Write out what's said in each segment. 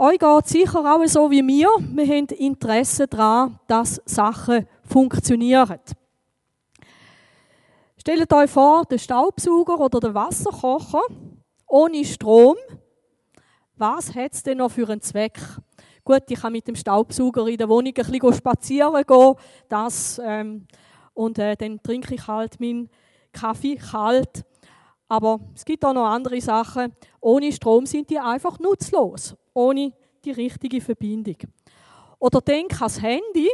Euch geht sicher auch so wie mir. Wir haben Interesse daran, dass Sachen funktionieren. Stellt euch vor, der Staubsauger oder der Wasserkocher ohne Strom. Was hat es denn noch für einen Zweck? Gut, ich kann mit dem Staubsauger in der Wohnung ein bisschen spazieren gehen. Das, ähm, und äh, dann trinke ich halt meinen Kaffee kalt. Aber es gibt auch noch andere Sachen. Ohne Strom sind die einfach nutzlos. Ohne die richtige Verbindung. Oder denk an das Handy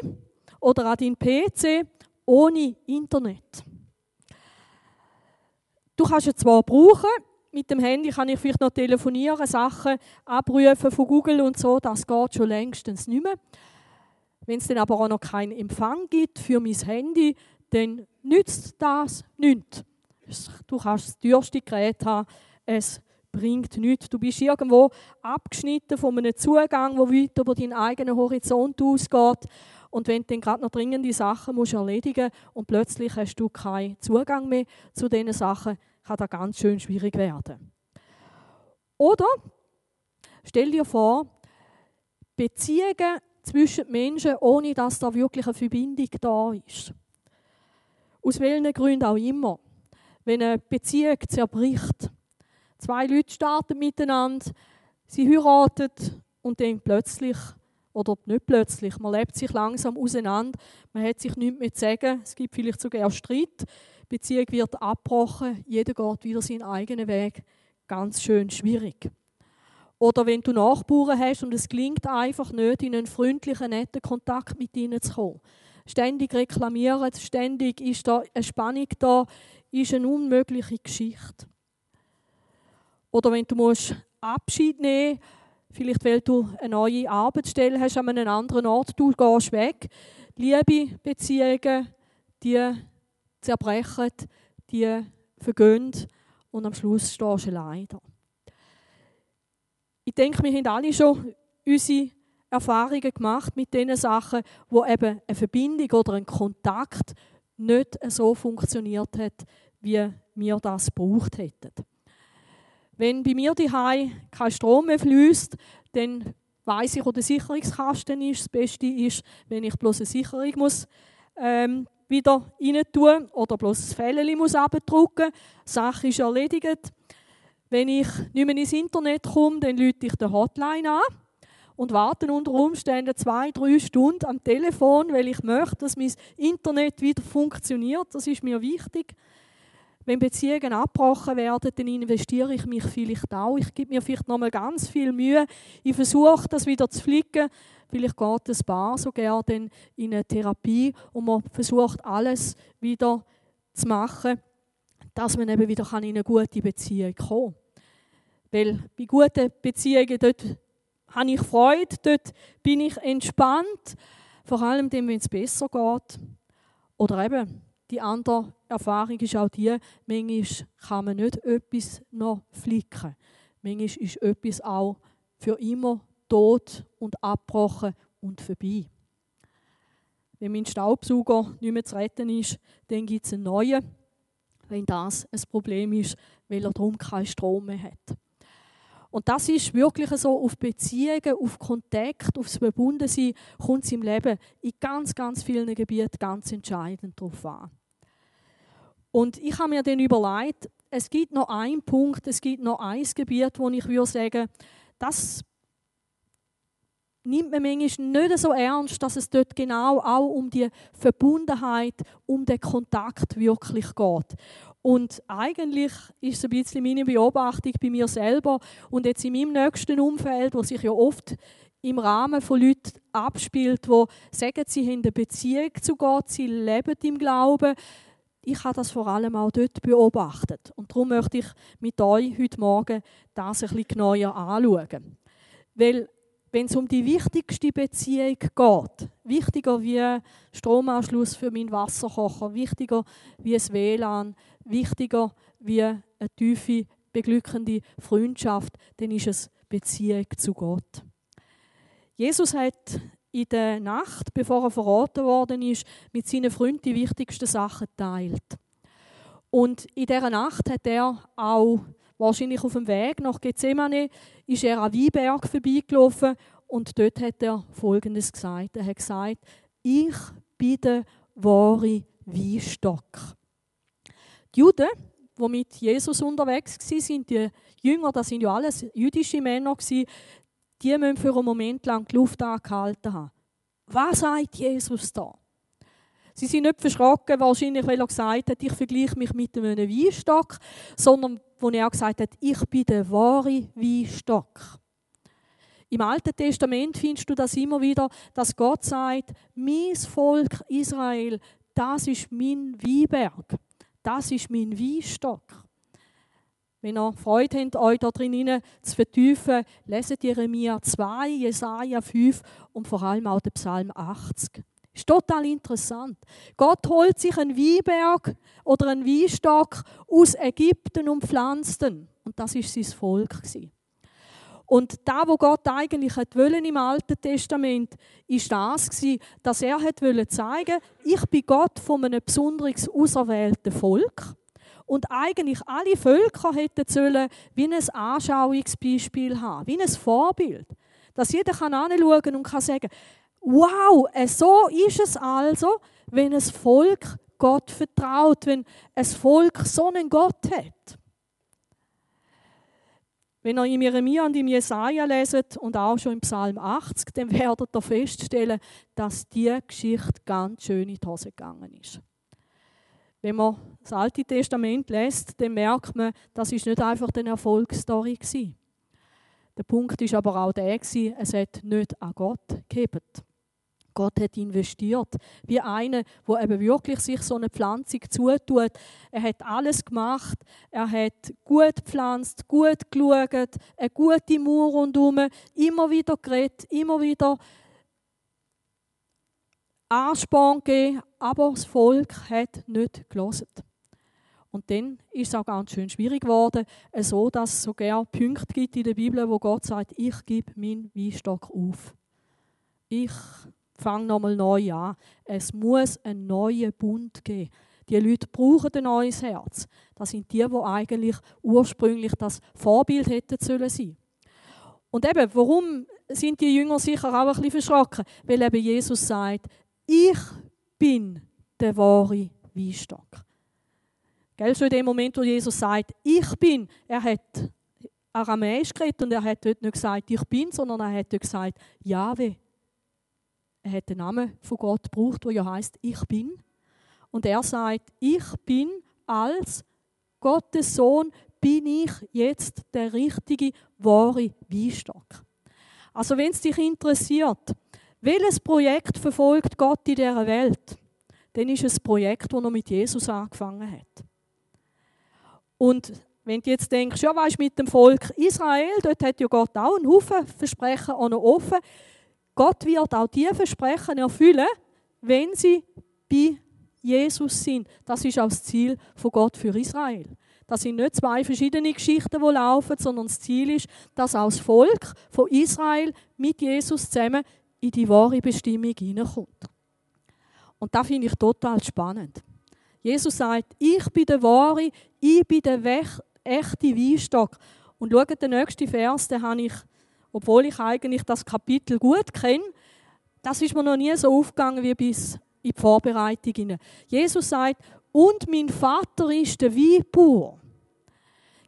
oder an deinen PC ohne Internet. Du kannst es zwar brauchen, mit dem Handy kann ich vielleicht noch telefonieren, Sachen abrufen von Google und so, das geht schon längstens nicht mehr. Wenn es dann aber auch noch keinen Empfang gibt für mein Handy, dann nützt das nichts. Du kannst das teuerste Gerät haben, es bringt nichts. Du bist irgendwo abgeschnitten von einem Zugang, der weit über deinen eigenen Horizont ausgeht. Und wenn du dann gerade noch dringende Sachen musst erledigen musst und plötzlich hast du keinen Zugang mehr zu diesen Sachen, kann das ganz schön schwierig werden. Oder stell dir vor, Beziehungen zwischen Menschen, ohne dass da wirklich eine Verbindung da ist. Aus welchen Gründen auch immer. Wenn eine Beziehung zerbricht, zwei Leute starten miteinander, sie heiraten und dann plötzlich, oder nicht plötzlich, man lebt sich langsam auseinander, man hat sich nichts mehr zu sagen, es gibt vielleicht sogar Streit, die Beziehung wird abgebrochen, jeder geht wieder seinen eigenen Weg. Ganz schön schwierig. Oder wenn du Nachbarn hast und es gelingt einfach nicht, in einen freundlichen, netten Kontakt mit ihnen zu kommen. Ständig reklamieren, ständig ist da eine Spannung da, ist eine unmögliche Geschichte. Oder wenn du musst Abschied nehmen vielleicht weil du eine neue Arbeitsstelle hast an einem anderen Ort, du gehst weg. Liebe Beziehungen, die zerbrechen, die vergehen und am Schluss stehst du da. Ich denke, wir haben alle schon unsere Erfahrungen gemacht mit den Sachen, wo eben eine Verbindung oder ein Kontakt nicht so funktioniert hat, wie wir das gebraucht hätten. Wenn bei mir die kein Strom mehr fließt, dann weiß ich, wo der Sicherungskasten ist. Das Beste ist, wenn ich bloß eine Sicherung muss, ähm, wieder rein tun oder bloß das Fällchen muss abdrucken. Die Sache ist erledigt. Wenn ich nicht mehr ins Internet komme, dann lüte ich die Hotline an und warte unter Umständen zwei, drei Stunden am Telefon, weil ich möchte, dass mein Internet wieder funktioniert. Das ist mir wichtig. Wenn Beziehungen abgebrochen werden, dann investiere ich mich vielleicht auch. Ich gebe mir vielleicht nochmal ganz viel Mühe. Ich versuche, das wieder zu flicken. Vielleicht geht das Paar sogar dann in eine Therapie und man versucht, alles wieder zu machen, dass man eben wieder in eine gute Beziehung kommen kann. Weil bei guten Beziehungen, dort habe ich Freude, dort bin ich entspannt. Vor allem wenn es besser geht. Oder eben, die andere Erfahrung ist auch die, manchmal kann man nicht etwas noch flicken. Manchmal ist etwas auch für immer tot und abgebrochen und vorbei. Wenn mein Staubsauger nicht mehr zu retten ist, dann gibt es einen neuen, wenn das ein Problem ist, weil er darum keinen Strom mehr hat. Und das ist wirklich so auf Beziehungen, auf Kontakt, aufs Verbundensein, kommt es im Leben in ganz, ganz vielen Gebieten ganz entscheidend darauf an. Und ich habe mir dann überlegt, es gibt noch einen Punkt, es gibt noch ein Gebiet, wo ich würde sagen, das nimmt man manchmal nicht so ernst, dass es dort genau auch um die Verbundenheit, um den Kontakt wirklich geht. Und eigentlich ist es ein bisschen meine Beobachtung bei mir selber und jetzt in meinem nächsten Umfeld, wo sich ja oft im Rahmen von Leuten abspielt, wo sagen, sie haben eine Beziehung zu Gott, sie leben im Glauben. Ich habe das vor allem auch dort beobachtet. Und darum möchte ich mit euch heute Morgen das bisschen genauer anschauen. Weil wenn es um die wichtigste Beziehung geht, wichtiger wie Stromanschluss für meinen Wasserkocher, wichtiger wie das WLAN, wichtiger wie eine tiefe, beglückende Freundschaft, dann ist es Beziehung zu Gott. Jesus hat in der Nacht, bevor er verraten worden ist, mit seinen Freunden die wichtigsten Sachen teilt. Und in dieser Nacht hat er auch, wahrscheinlich auf dem Weg nach Gethsemane, ist er an Weinberg vorbeigelaufen und dort hat er Folgendes gesagt. Er hat gesagt, ich bin der wahre Weinstock. Die Juden, die mit Jesus unterwegs waren, die Jünger, das sind ja alles jüdische Männer, die müssen für einen Moment lang die Luft angehalten haben. Was sagt Jesus da? Sie sind nicht verschrocken, wahrscheinlich, weil er gesagt hat, ich vergleiche mich mit einem Weinstock, sondern wo er gesagt hat, ich bin der wahre Weinstock. Im Alten Testament findest du das immer wieder, dass Gott sagt, mein Volk Israel, das ist mein Weinberg, das ist mein Weinstock. Wenn ihr Freude habt, euch da drin zu vertiefen, leset Jeremia 2, Jesaja 5 und vor allem auch den Psalm 80. Ist total interessant. Gott holt sich einen Weinberg oder einen Weinstock aus Ägypten und pflanzt ihn. Und das ist sein Volk. Und da, wo Gott eigentlich im Alten Testament, ist das dass er wollte zeigen, ich bin Gott von einem besonders auserwählten Volk. Und eigentlich alle Völker hätten sollen wie ein Anschauungsbeispiel haben, wie ein Vorbild. Dass jeder kann und kann sagen, wow, äh, so ist es also, wenn ein Volk Gott vertraut, wenn ein Volk so einen Gott hat. Wenn ihr im Jeremia und im Jesaja leset und auch schon im Psalm 80, dann werdet ihr feststellen, dass die Geschichte ganz schön in die Hose gegangen ist. Wenn man das Alte Testament lässt, dann merkt man, das ist nicht einfach eine Erfolgsstory gewesen. Der Punkt ist aber auch der, es hat nicht an Gott gegeben. Gott hat investiert. Wie einer, der eben wirklich sich so eine Pflanzung zutut. Er hat alles gemacht. Er hat gut gepflanzt, gut geschaut, eine gute Mauer rundherum, immer wieder geredet, immer wieder Ansporn gegeben, aber das Volk hat nicht gelesen. Und dann ist es auch ganz schön schwierig geworden, so dass es sogar Punkte gibt in der Bibel, wo Gott sagt, ich gebe meinen Weinstock auf. Ich fang nochmal neu an. Es muss einen neuen Bund geben. Die Leute brauchen ein neues Herz. Das sind die, die eigentlich ursprünglich das Vorbild hätten sollen sein. Und eben, warum sind die Jünger sicher auch ein bisschen verschrocken? Weil eben Jesus sagt, ich bin der wahre Weinstock. Gell, schon in dem Moment, wo Jesus sagt, ich bin, er hat Aramäisch geredet und er hat dort nicht gesagt, ich bin, sondern er hat dort gesagt, Jahwe, er hat den Namen von Gott gebraucht, der ja heißt Ich bin. Und er sagt, ich bin als Gottes Sohn, bin ich jetzt der richtige, wahre Weinstock. Also wenn es dich interessiert, welches Projekt verfolgt Gott in dieser Welt, dann ist es ein Projekt, das noch mit Jesus angefangen hat. Und wenn du jetzt denkst, ja, weißt mit dem Volk Israel, dort hat ja Gott auch einen Haufen Versprechen noch offen. Gott wird auch diese Versprechen erfüllen, wenn sie bei Jesus sind. Das ist auch das Ziel von Gott für Israel. Das sind nicht zwei verschiedene Geschichten, die laufen, sondern das Ziel ist, dass auch das Volk von Israel mit Jesus zusammen in die wahre Bestimmung hineinkommt. Und das finde ich total spannend. Jesus sagt, ich bin der wahre, ich bin der echte Weinstock. Und schaut, den nächsten Vers, den habe ich obwohl ich eigentlich das Kapitel gut kenne, das ist mir noch nie so aufgegangen wie bis in die Vorbereitung. Jesus sagt, und mein Vater ist der Weinbauer.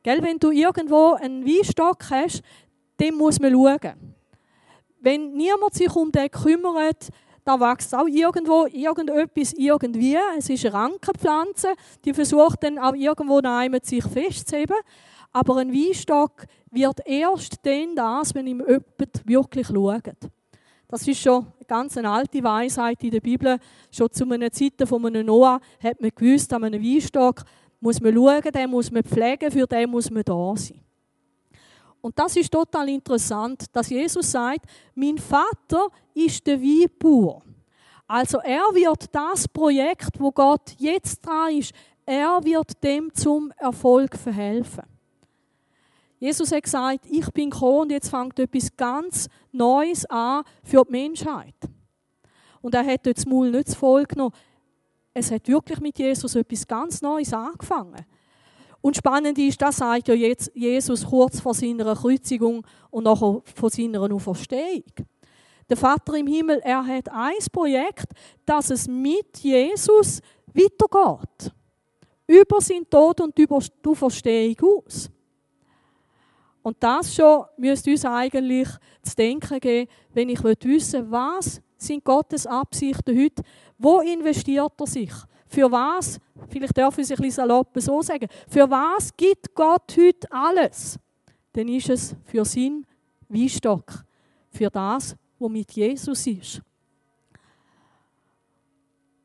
Gell, wenn du irgendwo einen Weinstock hast, dann muss man schauen. Wenn niemand sich um den kümmert, da wächst auch irgendwo irgendetwas irgendwie. Es ist eine Rankenpflanze, die versucht dann auch irgendwo sich festzuheben. Aber ein Weinstock wird erst dann das, wenn ihm jemand wirklich schaut. Das ist schon eine ganz alte Weisheit in der Bibel. Schon zu einer Zeit von einem Noah hat man gewusst, an einem Weinstock muss man schauen, den muss man pflegen, für den muss man da sein. Und das ist total interessant, dass Jesus sagt, mein Vater ist der Weinbauer. Also er wird das Projekt, wo Gott jetzt dran ist, er wird dem zum Erfolg verhelfen. Jesus hat gesagt, ich bin gekommen und jetzt fängt etwas ganz Neues an für die Menschheit. Und er hat dort das Maul nicht voll genommen. Es hat wirklich mit Jesus etwas ganz Neues angefangen. Und spannend ist, das sagt ja jetzt Jesus kurz vor seiner Kreuzigung und nachher von seiner Auferstehung. Der Vater im Himmel, er hat ein Projekt, dass es mit Jesus weitergeht. Über seinen Tod und über die Auferstehung aus. Und das schon müsste uns eigentlich zu denken geben, wenn ich wissen will, was sind Gottes Absichten heute, wo investiert er sich? Für was, vielleicht darf ich es ein so sagen, für was gibt Gott heute alles? Dann ist es für seinen Weinstock, für das, was mit Jesus ist.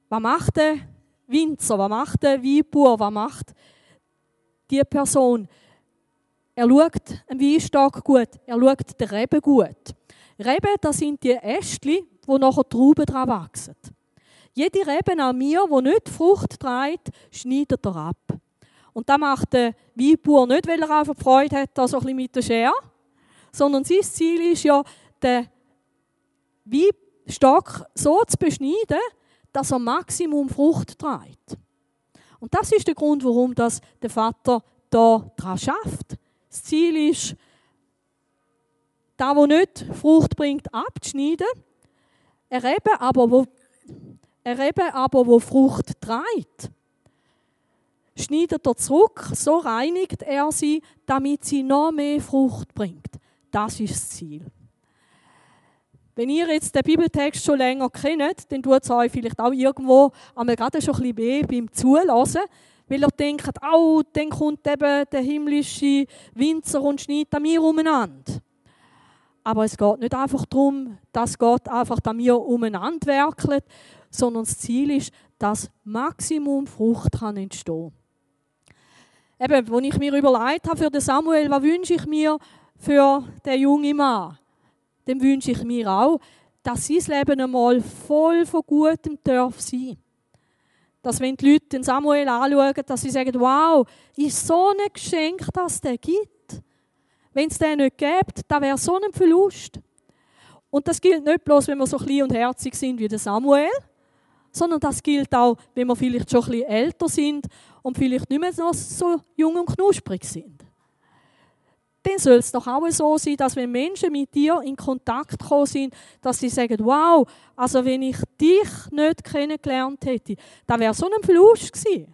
Was macht der Winzer, was macht der Weinbauer, was macht die Person? Er schaut einen Weinstock gut, er schaut den Reben gut. Reben, das sind die Ästchen, wo nachher Trauben dran wachsen. Jede Rebe an mir, wo nicht Frucht trägt, schneidet er ab. Und das macht der Weinbauer nicht, weil er einfach Freude hat, da so ein mit der Schere, sondern sein Ziel ist ja, den Weinstock so zu beschneiden, dass er Maximum Frucht trägt. Und das ist der Grund, warum das der Vater da dran schafft. Das Ziel ist, da wo nicht Frucht bringt, abzuschneiden. Er eben aber, wo, er eben aber, wo Frucht trägt, schneidet er zurück, so reinigt er sie, damit sie noch mehr Frucht bringt. Das ist das Ziel. Wenn ihr jetzt den Bibeltext schon länger kennt, dann tut es euch vielleicht auch irgendwo einmal gerade schon ein bisschen weh beim Zulassen, weil ihr denkt, oh, dann kommt eben der himmlische Winzer und schneidet an mir umeinander. Aber es geht nicht einfach darum, dass Gott einfach an mir umeinander werkelt, sondern das Ziel ist, dass Maximum Frucht kann entstehen Eben, als ich mir überlegt habe für den Samuel, was wünsche ich mir für den jungen Mann, dann wünsche ich mir auch, dass sein Leben einmal voll von Gutem darf sein. Dass wenn die Leute den Samuel anschauen, dass sie sagen, wow, ist so ein Geschenk, dass den gibt. Wenn es den nicht gibt, dann wäre so ein Verlust. Und das gilt nicht bloß, wenn wir so klein und herzig sind wie der Samuel, sondern das gilt auch, wenn wir vielleicht schon ein bisschen älter sind und vielleicht nicht mehr so jung und knusprig sind dann soll es doch auch so sein, dass wenn Menschen mit dir in Kontakt gekommen sind, dass sie sagen, wow, also wenn ich dich nicht kennengelernt hätte, dann wäre so ein Verlust gewesen.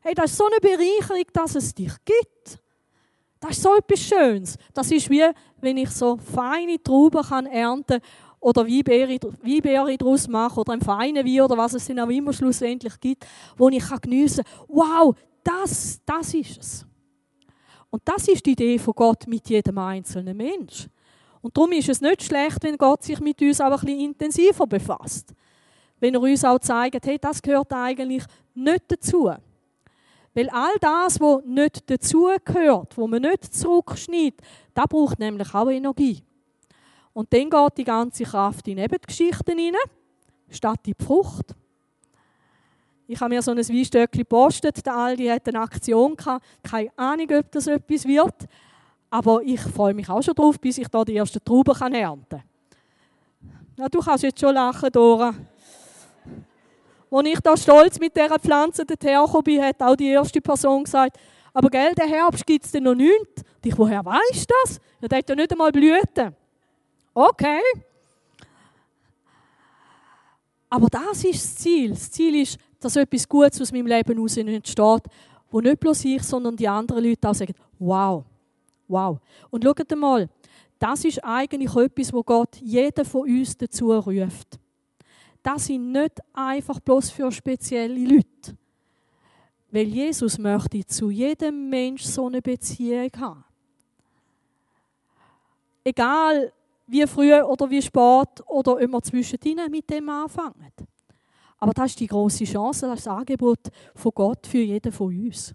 Hey, das ist so eine Bereicherung, dass es dich gibt. Das ist so etwas Schönes. Das ist wie, wenn ich so feine Trauben kann ernten oder Weinbeere daraus machen oder einen feinen Wein oder was es dann auch immer schlussendlich gibt, wo ich geniessen kann. Wow, das, das ist es. Und das ist die Idee von Gott mit jedem einzelnen Mensch. Und darum ist es nicht schlecht, wenn Gott sich mit uns auch ein bisschen intensiver befasst. Wenn er uns auch zeigt, hey, das gehört eigentlich nicht dazu. Weil all das, was nicht dazugehört, wo man nicht zurückschneidet, das braucht nämlich auch Energie. Und dann geht die ganze Kraft in die Geschichten hinein, statt in die Frucht. Ich habe mir so ein Weinstöckchen gepostet. Der Aldi hat eine Aktion gehabt. Keine Ahnung, ob das etwas wird. Aber ich freue mich auch schon drauf, bis ich da die ersten Trauben ernten kann. Ja, du kannst jetzt schon lachen, Dora. Als ich da stolz mit dieser Pflanze hergekommen bin, hat auch die erste Person gesagt, aber gell, der Herbst gibt es noch nichts. Und ich, woher weißt du das? Ja, der hat ja nicht einmal Blüten. Okay. Aber das ist das Ziel. Das Ziel ist, dass etwas Gutes aus meinem Leben heraus entsteht, wo nicht bloß ich, sondern die anderen Leute auch sagen, wow, wow. Und schaut mal, das ist eigentlich etwas, wo Gott jeden von uns dazu ruft. Das sind nicht einfach bloß für spezielle Leute. Weil Jesus möchte zu jedem Mensch so eine Beziehung haben. Egal wie früh oder wie spät oder wir zwischendrin mit dem anfangen. Aber das ist die große Chance, das Angebot von Gott für jeden von uns.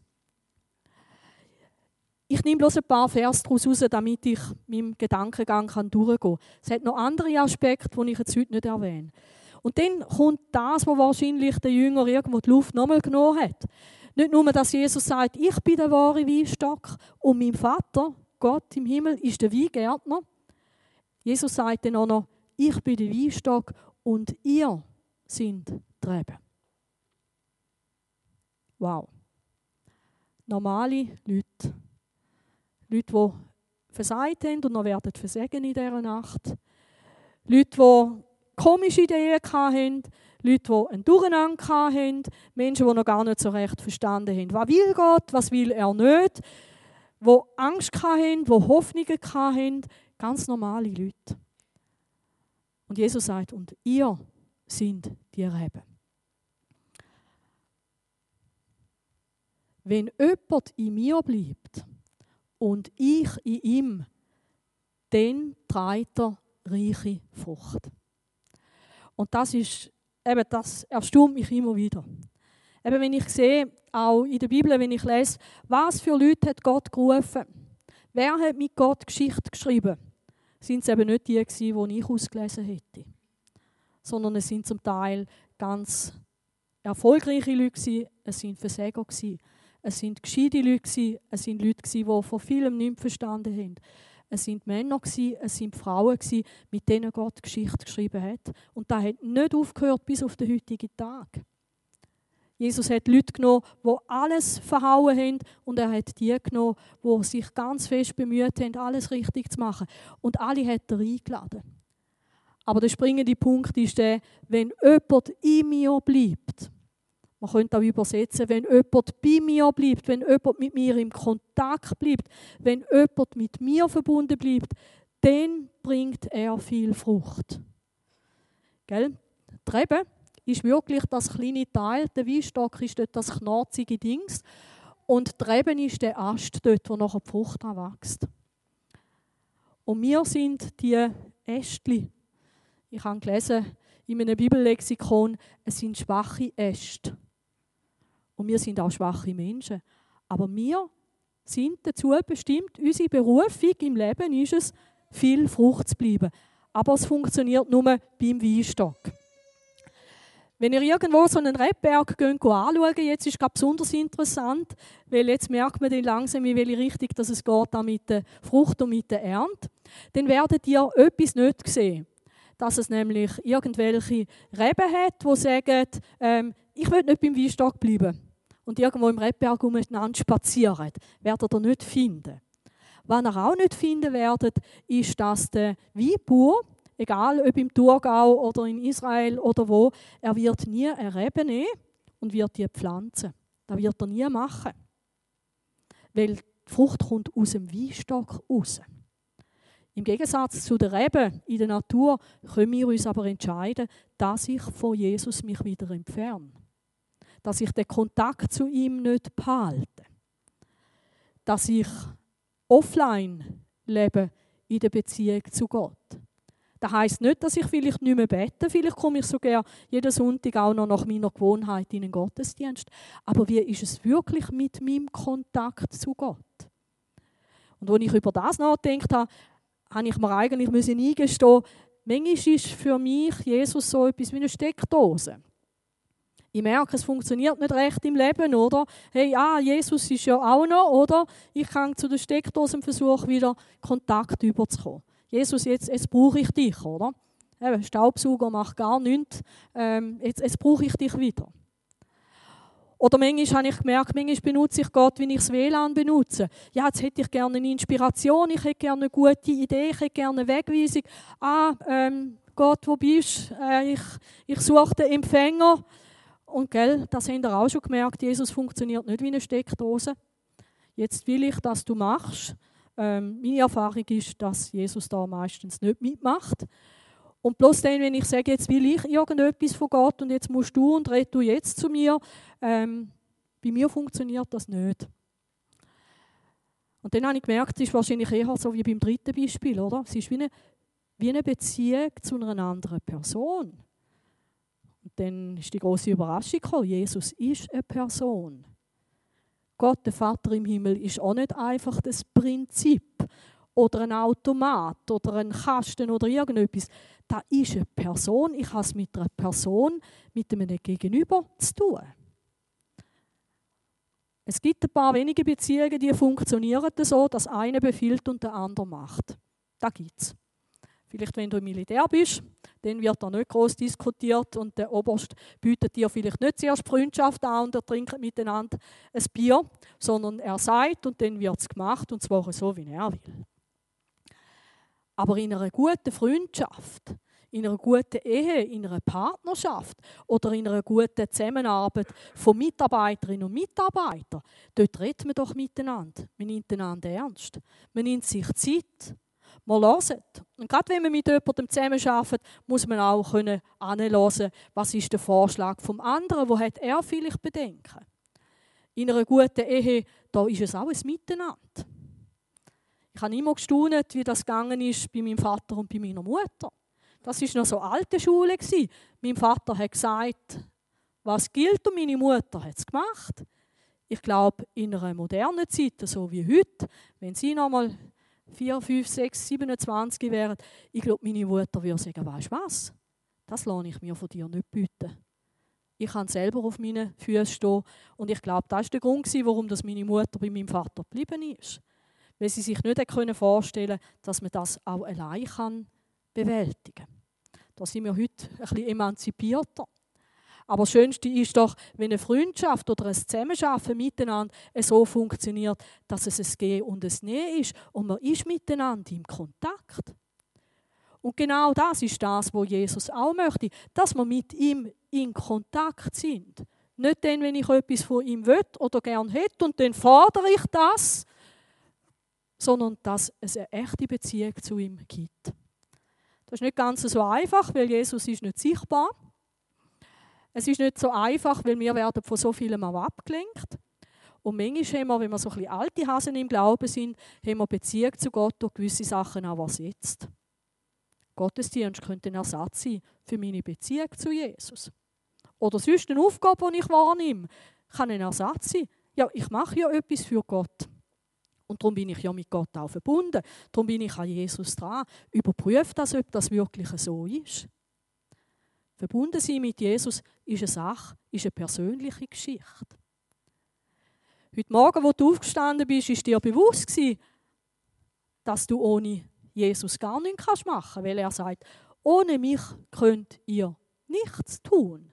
Ich nehme bloß ein paar Vers daraus raus, damit ich meinem Gedankengang durchgehen kann. Es hat noch andere Aspekte, die ich jetzt heute nicht erwähne. Und dann kommt das, was wahrscheinlich der Jünger irgendwo die Luft nochmal genommen hat. Nicht nur, dass Jesus sagt, ich bin der wahre Weinstock und mein Vater, Gott im Himmel, ist der Weingärtner. Jesus sagt dann auch noch, ich bin der Weinstock und ihr sind treiben. Wow. normale Leute. Leute, die versagt haben und noch werden versägen in dieser Nacht. Leute, die komische Ideen hatten, Leute, die ein Durcheinander hatten, Menschen, die noch gar nicht so recht verstanden haben, was will Gott, was will er nicht, die Angst hatten, die Hoffnungen hatten, ganz normale Leute. Und Jesus sagt, und ihr sind die Reben. Wenn jemand in mir bleibt und ich in ihm, dann trägt er reiche Frucht. Und das ist, eben, das erstaunt mich immer wieder. Eben, wenn ich sehe, auch in der Bibel, wenn ich lese, was für Leute hat Gott gerufen? Wer hat mit Gott Geschichte geschrieben? Sind es eben nicht die die ich ausgelesen hätte, sondern es sind zum Teil ganz erfolgreiche Leute es sind Versäger es sind gescheite Leute, es sind Leute, die von vielem nichts verstanden haben. Es sind Männer, es sind Frauen, mit denen Gott Geschichte geschrieben hat. Und das hat nicht aufgehört bis auf den heutigen Tag. Jesus hat Leute genommen, die alles verhauen haben und er hat die genommen, die sich ganz fest bemüht haben, alles richtig zu machen. Und alle hat er eingeladen. Aber der springende Punkt ist der, wenn jemand in mir bleibt, man könnte auch übersetzen, wenn jemand bei mir bleibt, wenn jemand mit mir im Kontakt bleibt, wenn jemand mit mir verbunden bleibt, dann bringt er viel Frucht. Gell? Rebe ist wirklich das kleine Teil, der Weinstock ist dort das knarzige Dings und die ist der Ast dort, wo nachher die Frucht wächst. Und wir sind die Ästli. Ich habe gelesen in einem Bibellexikon, es sind schwache Äste. Und wir sind auch schwache Menschen. Aber wir sind dazu bestimmt, unsere Berufung im Leben ist es, viel Frucht zu bleiben. Aber es funktioniert nur beim Weinstock. Wenn ihr irgendwo so einen Rebberg anschaut, jetzt ist es besonders interessant, weil jetzt merkt man dann langsam, in welche Richtung dass es geht mit der Frucht und mit der Ernte, dann werdet ihr etwas nicht sehen. Dass es nämlich irgendwelche Reben hat, die sagen, ähm, ich will nicht beim Weinstock bleiben und irgendwo im Rebberg umeinander spazieren, werdet ihr nicht finden. Was ihr auch nicht finden werdet, ist, dass der Weinbauer, egal ob im Thurgau oder in Israel oder wo, er wird nie eine Rebe nehmen und wird die pflanzen. Das wird er nie machen. Weil die Frucht kommt aus dem Weinstock raus. Im Gegensatz zu der Rebe in der Natur können wir uns aber entscheiden, dass ich von Jesus mich wieder entferne dass ich den Kontakt zu ihm nicht behalte. Dass ich offline lebe in der Beziehung zu Gott. Das heißt nicht, dass ich vielleicht nicht mehr bete. Vielleicht komme ich sogar jeden Sonntag auch noch nach meiner Gewohnheit in den Gottesdienst. Aber wie ist es wirklich mit meinem Kontakt zu Gott? Und als ich über das nachgedacht habe, habe ich mir eigentlich eingestehen manchmal ist für mich Jesus so etwas wie eine Steckdose. Ich merke, es funktioniert nicht recht im Leben, oder? Hey, ah, Jesus ist ja auch noch, oder? Ich kann zu der Steckdose und versuche wieder Kontakt überzukommen. Jesus, jetzt, jetzt brauche ich dich, oder? Eben, Staubsauger macht gar nichts. Ähm, jetzt, jetzt brauche ich dich wieder. Oder manchmal habe ich gemerkt, manchmal benutze ich Gott, wie ich das WLAN benutze. Ja, jetzt hätte ich gerne eine Inspiration, ich hätte gerne eine gute Idee, ich hätte gerne eine Wegweisung. Ah, ähm, Gott, wo bist du? Äh, ich, ich suche den Empfänger. Und gell, das habt ihr auch schon gemerkt, Jesus funktioniert nicht wie eine Steckdose. Jetzt will ich, dass du machst. Ähm, meine Erfahrung ist, dass Jesus da meistens nicht mitmacht. Und bloß dann, wenn ich sage, jetzt will ich irgendetwas von Gott und jetzt musst du und red du jetzt zu mir, ähm, bei mir funktioniert das nicht. Und dann habe ich gemerkt, es ist wahrscheinlich eher so wie beim dritten Beispiel, oder? Es ist wie eine, wie eine Beziehung zu einer anderen Person. Und dann ist die große Überraschung gekommen. Jesus ist eine Person. Gott, der Vater im Himmel, ist auch nicht einfach das Prinzip oder ein Automat oder ein Kasten oder irgendetwas. Da ist eine Person. Ich habe es mit einer Person, mit einem Gegenüber zu tun. Es gibt ein paar wenige Beziehungen, die funktionieren so, dass einer befiehlt und der andere macht. Da gibt es. Vielleicht, wenn du im Militär bist, Dann wird da nicht groß diskutiert und der Oberst bietet dir vielleicht nicht zuerst Freundschaft an und er trinkt miteinander ein Bier, sondern er sagt und dann wird es gemacht und zwar so, wie er will. Aber in einer guten Freundschaft, in einer guten Ehe, in einer Partnerschaft oder in einer guten Zusammenarbeit von Mitarbeiterinnen und Mitarbeitern, dort redet man doch miteinander. Man nimmt einander ernst. Man nimmt sich Zeit. Man hört. Und gerade wenn man mit jemandem zusammenarbeitet, muss man auch können was ist der Vorschlag vom anderen, wo hat er vielleicht Bedenken. In einer guten Ehe, da ist es auch ein Miteinander. Ich habe immer gestaunt, wie das gegangen ist bei meinem Vater und bei meiner Mutter. Das ist noch so alte Schule. Mein Vater hat gesagt, was gilt und meine Mutter hat es gemacht. Ich glaube, in einer modernen Zeit, so wie heute, wenn Sie noch mal 4, 5, 6, 27 wären, ich glaube, meine Mutter würde sagen, weißt du was? Das lasse ich mir von dir nicht bieten. Ich kann selber auf meinen Füßen stehen. Und ich glaube, das war der Grund, warum meine Mutter bei meinem Vater geblieben ist. Weil sie sich nicht vorstellen konnte, dass man das auch allein bewältigen kann. Da sind wir heute ein bisschen emanzipierter. Aber das Schönste ist doch, wenn eine Freundschaft oder ein Zusammenarbeiten miteinander so funktioniert, dass es ein Gehen und ein Nehmen ist und man ist miteinander im Kontakt. Und genau das ist das, was Jesus auch möchte, dass wir mit ihm in Kontakt sind. Nicht dann, wenn ich etwas von ihm will oder gern hätte und dann fordere ich das, sondern dass es eine echte Beziehung zu ihm gibt. Das ist nicht ganz so einfach, weil Jesus ist nicht sichtbar. Es ist nicht so einfach, weil wir werden von so vielem auch abgelenkt. Und manchmal haben wir, wenn wir so ein bisschen alte Hasen im Glauben sind, haben wir Beziehung zu Gott durch gewisse Sachen auch ersetzt. Gottesdienst könnte ein Ersatz sein für meine Beziehung zu Jesus. Oder sonst eine Aufgabe, die ich wahrnehme, kann ein Ersatz sein. Ja, ich mache ja etwas für Gott. Und darum bin ich ja mit Gott auch verbunden. Darum bin ich an Jesus dran. Überprüfe das, ob das wirklich so ist. Verbunden sein mit Jesus ist eine Sache, ist eine persönliche Geschichte. Heute Morgen, wo du aufgestanden bist, ist dir bewusst gewesen, dass du ohne Jesus gar nichts machen kannst, weil er sagt, ohne mich könnt ihr nichts tun.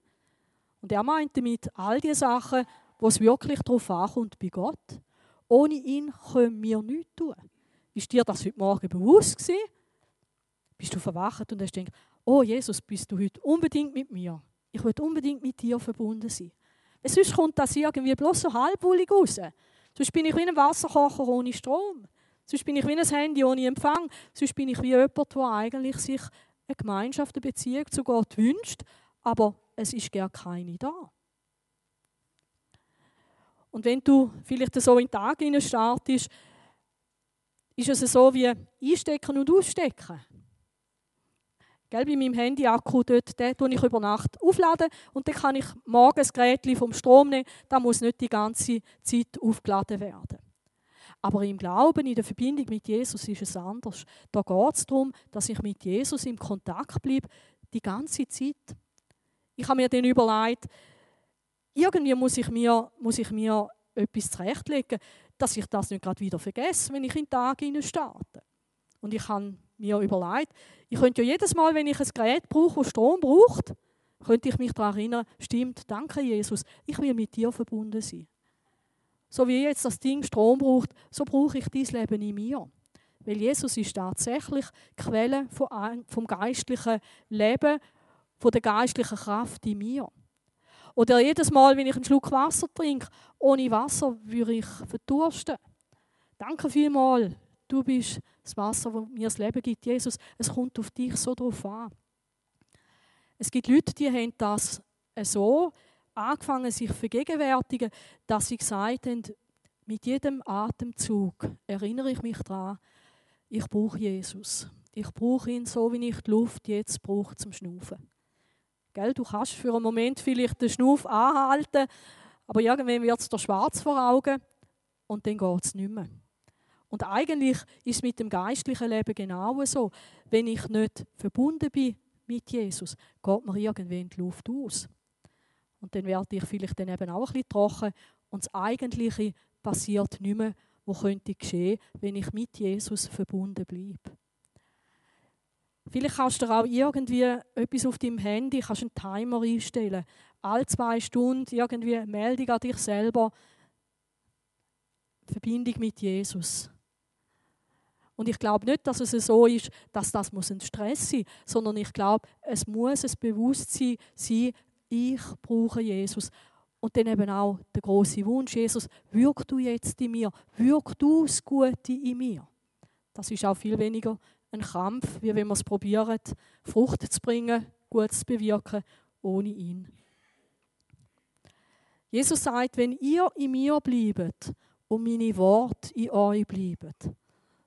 Und er meint damit all die Sachen, wo es wirklich darauf ankommt bei Gott. Ohne ihn können wir nichts tun. Ist dir das heute Morgen bewusst gewesen? Bist du verwacht und hast gedacht, oh Jesus, bist du heute unbedingt mit mir. Ich will unbedingt mit dir verbunden sein. Weil sonst kommt das irgendwie bloß so halbwullig raus. Sonst bin ich wie ein Wasserkocher ohne Strom. Sonst bin ich wie ein Handy ohne Empfang. Sonst bin ich wie jemand, der eigentlich sich eine Gemeinschaft, eine Beziehung zu Gott wünscht, aber es ist gar keine da. Und wenn du vielleicht so in den Tag startest, ist es so wie einstecken und ausstecken. Gell, bei meinem Handy-Akku dort, den tue ich über Nacht aufladen und dann kann ich morgens das Gerät vom Strom nehmen. Da muss nicht die ganze Zeit aufgeladen werden. Aber im Glauben, in der Verbindung mit Jesus ist es anders. Da geht es darum, dass ich mit Jesus im Kontakt bleibe, die ganze Zeit. Ich habe mir dann überlegt, irgendwie muss ich mir, muss ich mir etwas zurechtlegen, dass ich das nicht gerade wieder vergesse, wenn ich in den Tag starte. Und ich habe mir überlegt, ich könnte ja jedes Mal, wenn ich ein Gerät brauche, das Strom braucht, könnte ich mich daran erinnern, stimmt, danke Jesus, ich will mit dir verbunden sein. So wie jetzt das Ding Strom braucht, so brauche ich dein Leben in mir. Weil Jesus ist tatsächlich Quelle vom geistlichen Leben, von der geistlichen Kraft in mir. Oder jedes Mal, wenn ich einen Schluck Wasser trinke, ohne Wasser würde ich verdursten. Danke vielmals. Du bist das Wasser, das mir das Leben gibt. Jesus, es kommt auf dich so drauf an. Es gibt Leute, die haben das so angefangen, sich vergegenwärtigen, dass sie gesagt haben, mit jedem Atemzug erinnere ich mich daran, ich brauche Jesus. Ich brauche ihn so, wie ich die Luft jetzt brauche zum Schnaufen. Gell, du kannst für einen Moment vielleicht den Schnuff anhalten, aber irgendwann wird es dir schwarz vor Augen und dann geht es nicht mehr. Und eigentlich ist es mit dem geistlichen Leben genau so. Wenn ich nicht verbunden bin mit Jesus, geht mir irgendwann die Luft aus. Und dann werde ich vielleicht dann eben auch ein bisschen trocken und das Eigentliche passiert nicht mehr, was könnte geschehen, wenn ich mit Jesus verbunden bleibe. Vielleicht kannst du auch irgendwie etwas auf deinem Handy, kannst einen Timer einstellen. Alle zwei Stunden irgendwie Meldung an dich selber. Verbindung mit Jesus. Und ich glaube nicht, dass es so ist, dass das ein Stress sein muss, sondern ich glaube, es muss ein Bewusstsein sein, ich brauche Jesus. Und dann eben auch der große Wunsch, Jesus, wirk du jetzt in mir, wirk du das Gute in mir. Das ist auch viel weniger ein Kampf, wie wenn wir es probieren, Frucht zu bringen, Gutes zu bewirken, ohne ihn. Jesus sagt, wenn ihr in mir bleibt und meine Worte in euch bleiben.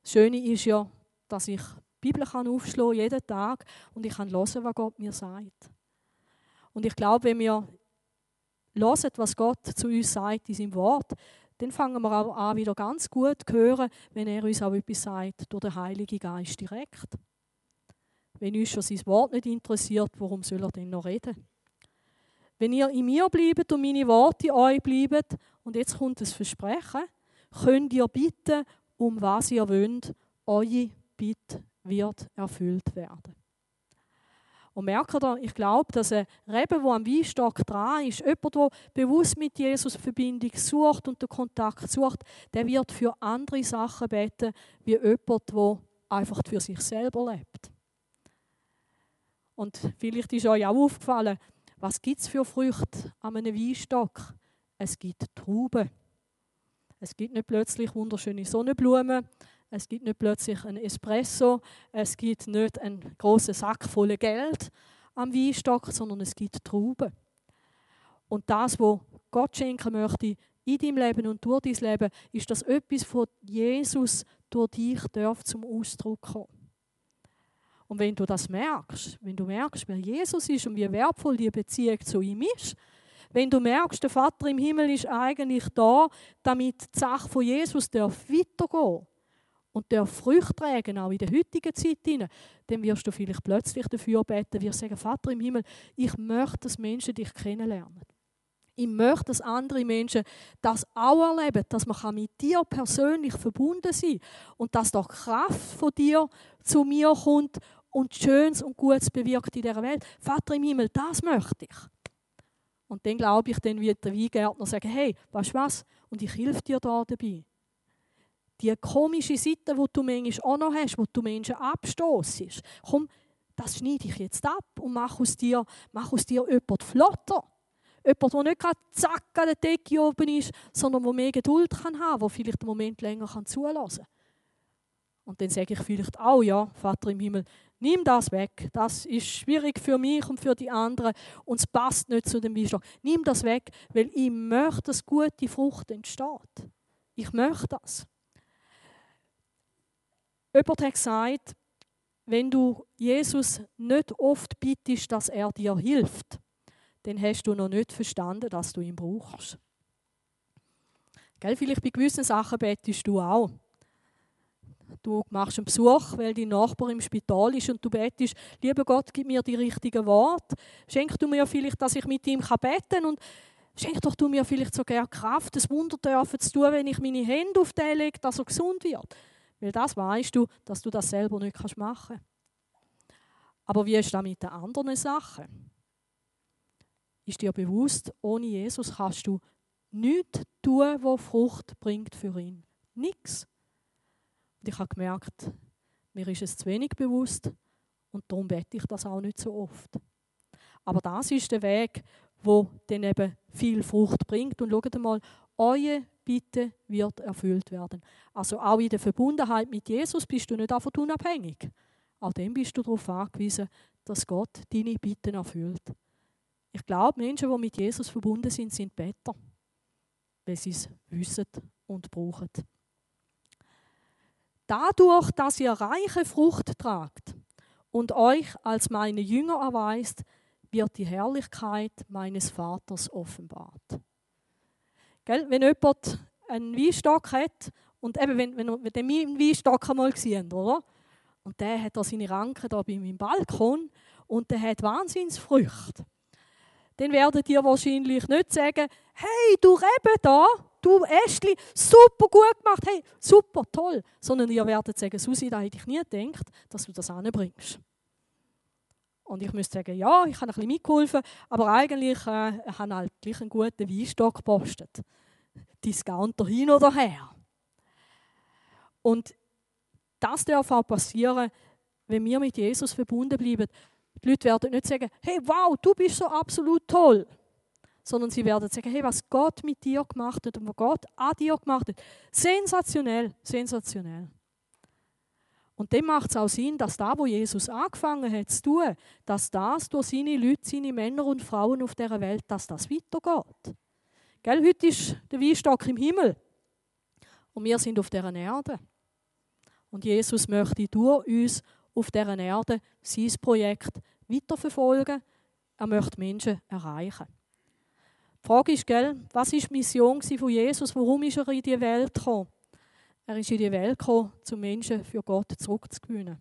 Das Schöne ist ja, dass ich die Bibel kann aufschlagen jeden Tag und ich kann hören, was Gott mir sagt. Und ich glaube, wenn wir hören, was Gott zu uns sagt in seinem Wort, dann fangen wir auch an, wieder ganz gut zu hören, wenn er uns auch etwas sagt, durch den Heiligen Geist direkt. Wenn uns schon sein Wort nicht interessiert, warum soll er denn noch reden? Wenn ihr in mir bleibt und meine Worte in euch bleiben, und jetzt kommt das Versprechen, könnt ihr bitten, um was ihr wollt, eure Bitte wird erfüllt werden. Und merkt ihr, ich glaube, dass ein Reben, der am Weinstock dran ist, jemand, der bewusst mit Jesus Verbindung sucht und den Kontakt sucht, der wird für andere Sachen beten, wie jemand, der einfach für sich selber lebt. Und vielleicht ist euch auch aufgefallen, was gibt es für Früchte an einem Weinstock? Es gibt Trauben. Es gibt nicht plötzlich wunderschöne Sonnenblumen, es gibt nicht plötzlich ein Espresso, es gibt nicht einen großen Sack voller Geld am Weinstock, sondern es gibt Trauben. Und das, was Gott schenken möchte in deinem Leben und durch dein Leben, ist, dass etwas von Jesus durch dich darf zum Ausdruck kommen. Und wenn du das merkst, wenn du merkst, wer Jesus ist und wie wertvoll die Beziehung zu ihm ist, wenn du merkst, der Vater im Himmel ist eigentlich da, damit die Sache von Jesus weitergehen darf, und der Früchte tragen, auch in der heutigen Zeit dann wirst du vielleicht plötzlich dafür beten, wirst sagen, Vater im Himmel, ich möchte, dass Menschen dich kennenlernen. Ich möchte, dass andere Menschen das auch erleben, dass man mit dir persönlich verbunden sein kann und dass doch Kraft von dir zu mir kommt und Schönes und Gutes bewirkt in dieser Welt. Vater im Himmel, das möchte ich. Und dann glaube ich, dann wird der Weingärtner sagen, hey, weißt du was? Und ich helfe dir da dabei die komische Seite, die du manchmal auch noch hast, wo du Menschen abstoßest. Komm, das schneide ich jetzt ab und mach aus dir, mach aus dir jemand flotter. Jemand, der nicht gerade zack an der Decke oben ist, sondern der mehr Geduld kann haben der vielleicht einen Moment länger kann zulassen Und dann sage ich vielleicht auch, ja, Vater im Himmel, nimm das weg. Das ist schwierig für mich und für die anderen und es passt nicht zu dem Weinstock. Nimm das weg, weil ich möchte, dass gute Frucht entsteht. Ich möchte das. Jemand hat gesagt, wenn du Jesus nicht oft bittest, dass er dir hilft, dann hast du noch nicht verstanden, dass du ihn brauchst. Gell, vielleicht bei gewissen Sachen betest du auch. Du machst einen Besuch, weil dein Nachbar im Spital ist und du betest, lieber Gott, gib mir die richtigen Worte. Schenk du mir vielleicht, dass ich mit ihm beten kann und schenk doch du mir vielleicht sogar Kraft, das Wunder dürfen zu tun, wenn ich meine Hände auf den lege, dass er gesund wird. Weil das weißt du, dass du das selber nicht machen kannst. Aber wie ist das mit den anderen Sachen? Ist dir bewusst, ohne Jesus kannst du nichts tun, was Frucht bringt für ihn. Nichts. Und ich habe gemerkt, mir ist es zu wenig bewusst und darum bete ich das auch nicht so oft. Aber das ist der Weg, wo dann eben viel Frucht bringt. Und schaut mal, euer Bitte wird erfüllt werden. Also auch in der Verbundenheit mit Jesus bist du nicht davon unabhängig. Auch dann bist du darauf angewiesen, dass Gott deine Bitten erfüllt. Ich glaube, Menschen, die mit Jesus verbunden sind, sind besser, weil sie es wissen und brauchen. Dadurch, dass ihr reiche Frucht tragt und euch als meine Jünger erweist, wird die Herrlichkeit meines Vaters offenbart. Gell? Wenn jemand einen Weinstock hat, und eben, wenn, wenn, wenn ihr meinen Weinstock einmal gesehen oder? Und der hat da seine Ranken da bei meinem Balkon und der hat Wahnsinnsfrüchte. Dann werdet ihr wahrscheinlich nicht sagen, hey, du Rebe da, du Ästli, super gut gemacht, hey, super, toll. Sondern ihr werdet sagen, Susi, da hätte ich nie gedacht, dass du das anbringst. Und ich müsste sagen, ja, ich habe ein bisschen mitgeholfen, aber eigentlich äh, habe halt gleich einen guten Weinstock gepostet. Discounter hin oder her. Und das darf auch passieren, wenn wir mit Jesus verbunden bleiben. Die Leute werden nicht sagen, hey, wow, du bist so absolut toll. Sondern sie werden sagen, hey, was Gott mit dir gemacht hat und was Gott an dir gemacht hat. Sensationell, sensationell. Und dem macht es auch Sinn, dass da, wo Jesus angefangen hat zu tun, dass das durch seine Leute, seine Männer und Frauen auf dieser Welt, dass das weitergeht. Gell, heute ist der Weinstock im Himmel und wir sind auf dieser Erde. Und Jesus möchte durch uns auf dieser Erde sein Projekt weiterverfolgen. Er möchte Menschen erreichen. Die Frage ist, gell, was war die Mission von Jesus? Warum ist er in die Welt gekommen? Er ist in die Welt gekommen, um Menschen für Gott zurückzugewinnen.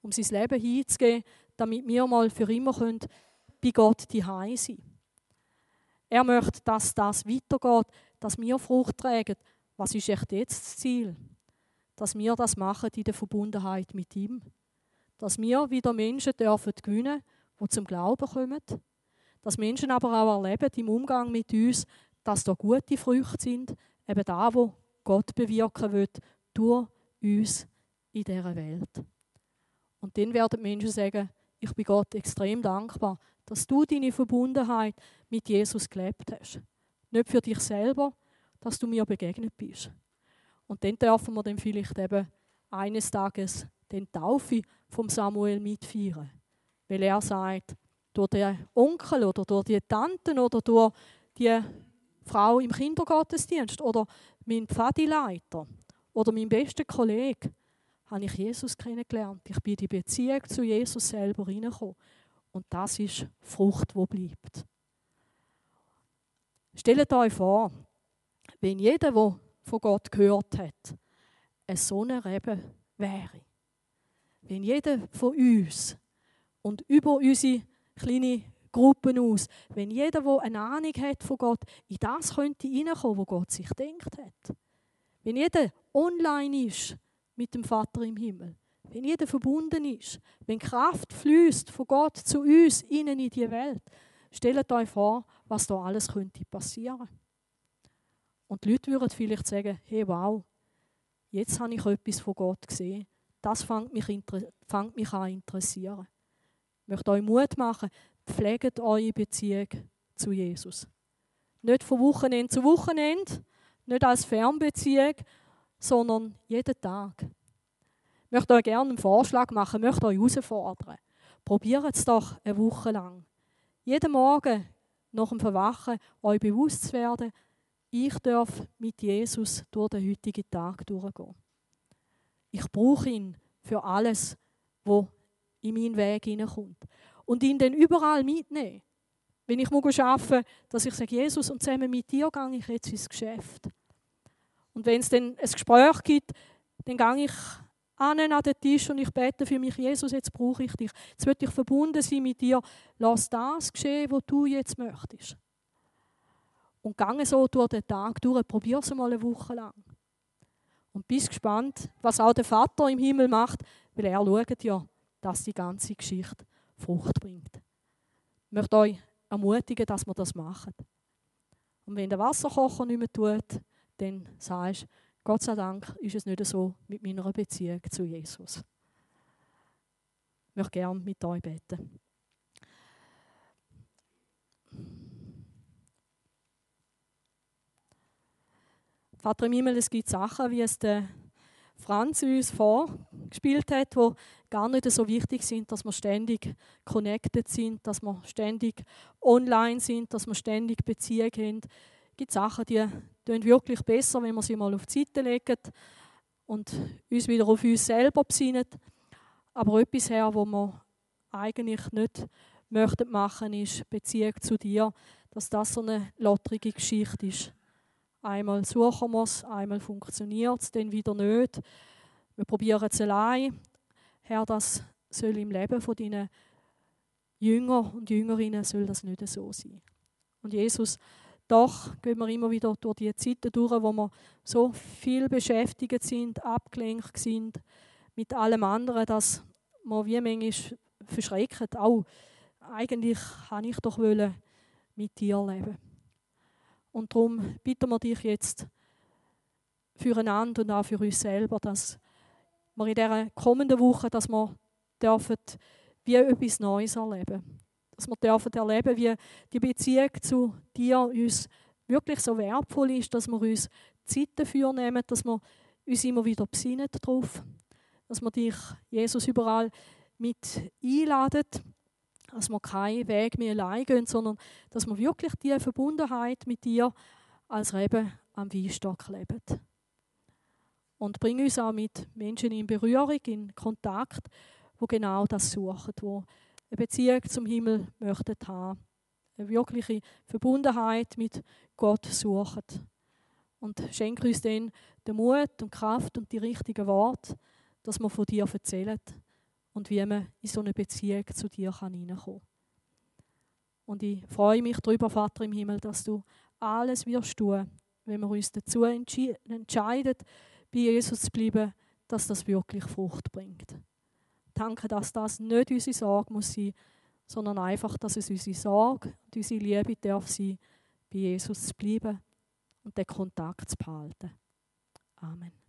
Um sein Leben hinzugeben, damit wir mal für immer können, bei Gott die sein Er möchte, dass das weitergeht, dass wir Frucht tragen. Was ist echt jetzt das Ziel? dass wir das machen in der Verbundenheit mit ihm. Dass wir wieder Menschen dürfen gewinnen, die zum Glauben kommen. Dass Menschen aber auch erleben im Umgang mit uns, dass da gute Früchte sind, eben da, wo Gott bewirken wird, durch uns in dieser Welt. Und dann werden Menschen sagen, ich bin Gott extrem dankbar, dass du deine Verbundenheit mit Jesus gelebt hast. Nicht für dich selber, dass du mir begegnet bist. Und dann dürfen wir dann vielleicht eben eines Tages den Taufe vom Samuel mitfeiern. Weil er sagt, durch den Onkel oder durch die Tanten oder durch die Frau im Kindergottesdienst oder mein Pfadileiter oder mein bester Kollege habe ich Jesus kennengelernt. Ich bin in die Beziehung zu Jesus selber hineingekommen. Und das ist Frucht, wo bleibt. Stellt euch vor, wenn jeder, der von Gott gehört hat, eine so eine Rebe wäre. Wenn jeder von uns und über unsere kleine Gruppen aus, wenn jeder, der eine Ahnung hat von Gott, in das könnte hineinkommen, wo Gott sich denkt hat. Wenn jeder online ist mit dem Vater im Himmel, wenn jeder verbunden ist, wenn Kraft fließt von Gott zu uns innen in die Welt, stellt euch vor, was da alles könnte passieren. Und die Leute würden vielleicht sagen, hey wow, jetzt habe ich etwas von Gott gesehen. Das fängt mich, fängt mich an interessieren. Ich möchte euch Mut machen, pflegt eure Beziehung zu Jesus. Nicht von Wochenende zu Wochenende, nicht als Fernbeziehung, sondern jeden Tag. Ich möchte euch gerne einen Vorschlag machen, ich möchte euch herausfordern. Probiert es doch eine Woche lang. Jeden Morgen nach dem Verwachen euch bewusst zu werden, ich darf mit Jesus durch den heutigen Tag durchgehen. Ich brauche ihn für alles, was in meinen Weg hineinkommt. Und ihn dann überall mitnehmen. Wenn ich arbeiten dass ich sage, Jesus, und zusammen mit dir gehe ich jetzt ins Geschäft. Und wenn es dann ein Gespräch gibt, dann gehe ich an den Tisch und ich bete für mich, Jesus, jetzt brauche ich dich. Jetzt will ich verbunden sein mit dir. Lass das geschehen, was du jetzt möchtest. Und gange so durch den Tag durch, probier es mal eine Woche lang. Und bist gespannt, was auch der Vater im Himmel macht, weil er schaut ja, dass die ganze Geschichte Frucht bringt. Ich möchte euch ermutigen, dass wir das machen. Und wenn der Wasserkocher nicht mehr tut, dann sagst du, Gott sei Dank ist es nicht so mit meiner Beziehung zu Jesus. Ich möchte gerne mit euch beten. Vater im Himmel, es gibt Sachen, wie es der Franz uns vorgespielt hat, die gar nicht so wichtig sind, dass wir ständig connected sind, dass wir ständig online sind, dass wir ständig Beziehungen haben. Es gibt Sachen, die tun wirklich besser, wenn wir sie mal auf die Seite legen und uns wieder auf uns selber besinnen. Aber etwas her, wo wir eigentlich nicht möchten machen, ist Beziehung zu dir, dass das so eine lotterige Geschichte ist. Einmal suchen wir es, einmal funktioniert es, dann wieder nicht. Wir probieren es allein. Herr, das soll im Leben von deinen Jünger und Jüngerinnen soll das nicht so sein. Und Jesus, doch gehen wir immer wieder durch die Zeiten durch, wo wir so viel beschäftigt sind, abgelenkt sind mit allem anderen, dass wir wie manchmal verschrecken. Auch eigentlich kann ich doch wollen mit dir leben. Und darum bitten wir dich jetzt füreinander und auch für uns selber, dass wir in dieser kommenden Woche, dass wir dürfen wie etwas Neues erleben. Dass wir dürfen erleben, wie die Beziehung zu dir uns wirklich so wertvoll ist, dass wir uns Zeit dafür nehmen, dass wir uns immer wieder besinnen darauf, dass wir dich, Jesus, überall mit einladen, dass wir keinen Weg mehr allein gehen, sondern dass wir wirklich die Verbundenheit mit dir als Reben am Weinstock leben. Und bring uns auch mit Menschen in Berührung, in Kontakt, wo genau das suchen, wo eine Beziehung zum Himmel möchten haben, eine wirkliche Verbundenheit mit Gott suchen. Und schenke uns dann den Mut und Kraft und die richtigen Worte, dass wir von dir erzählen und wie man in so eine Beziehung zu dir kann. Und ich freue mich darüber, Vater im Himmel, dass du alles wirst tun, wenn wir uns dazu entscheiden, bei Jesus zu bleiben, dass das wirklich Frucht bringt. Danke, dass das nicht unsere Sorge muss sein, sondern einfach, dass es unsere Sorge und unsere Liebe darf sein, bei Jesus zu bleiben und den Kontakt zu behalten. Amen.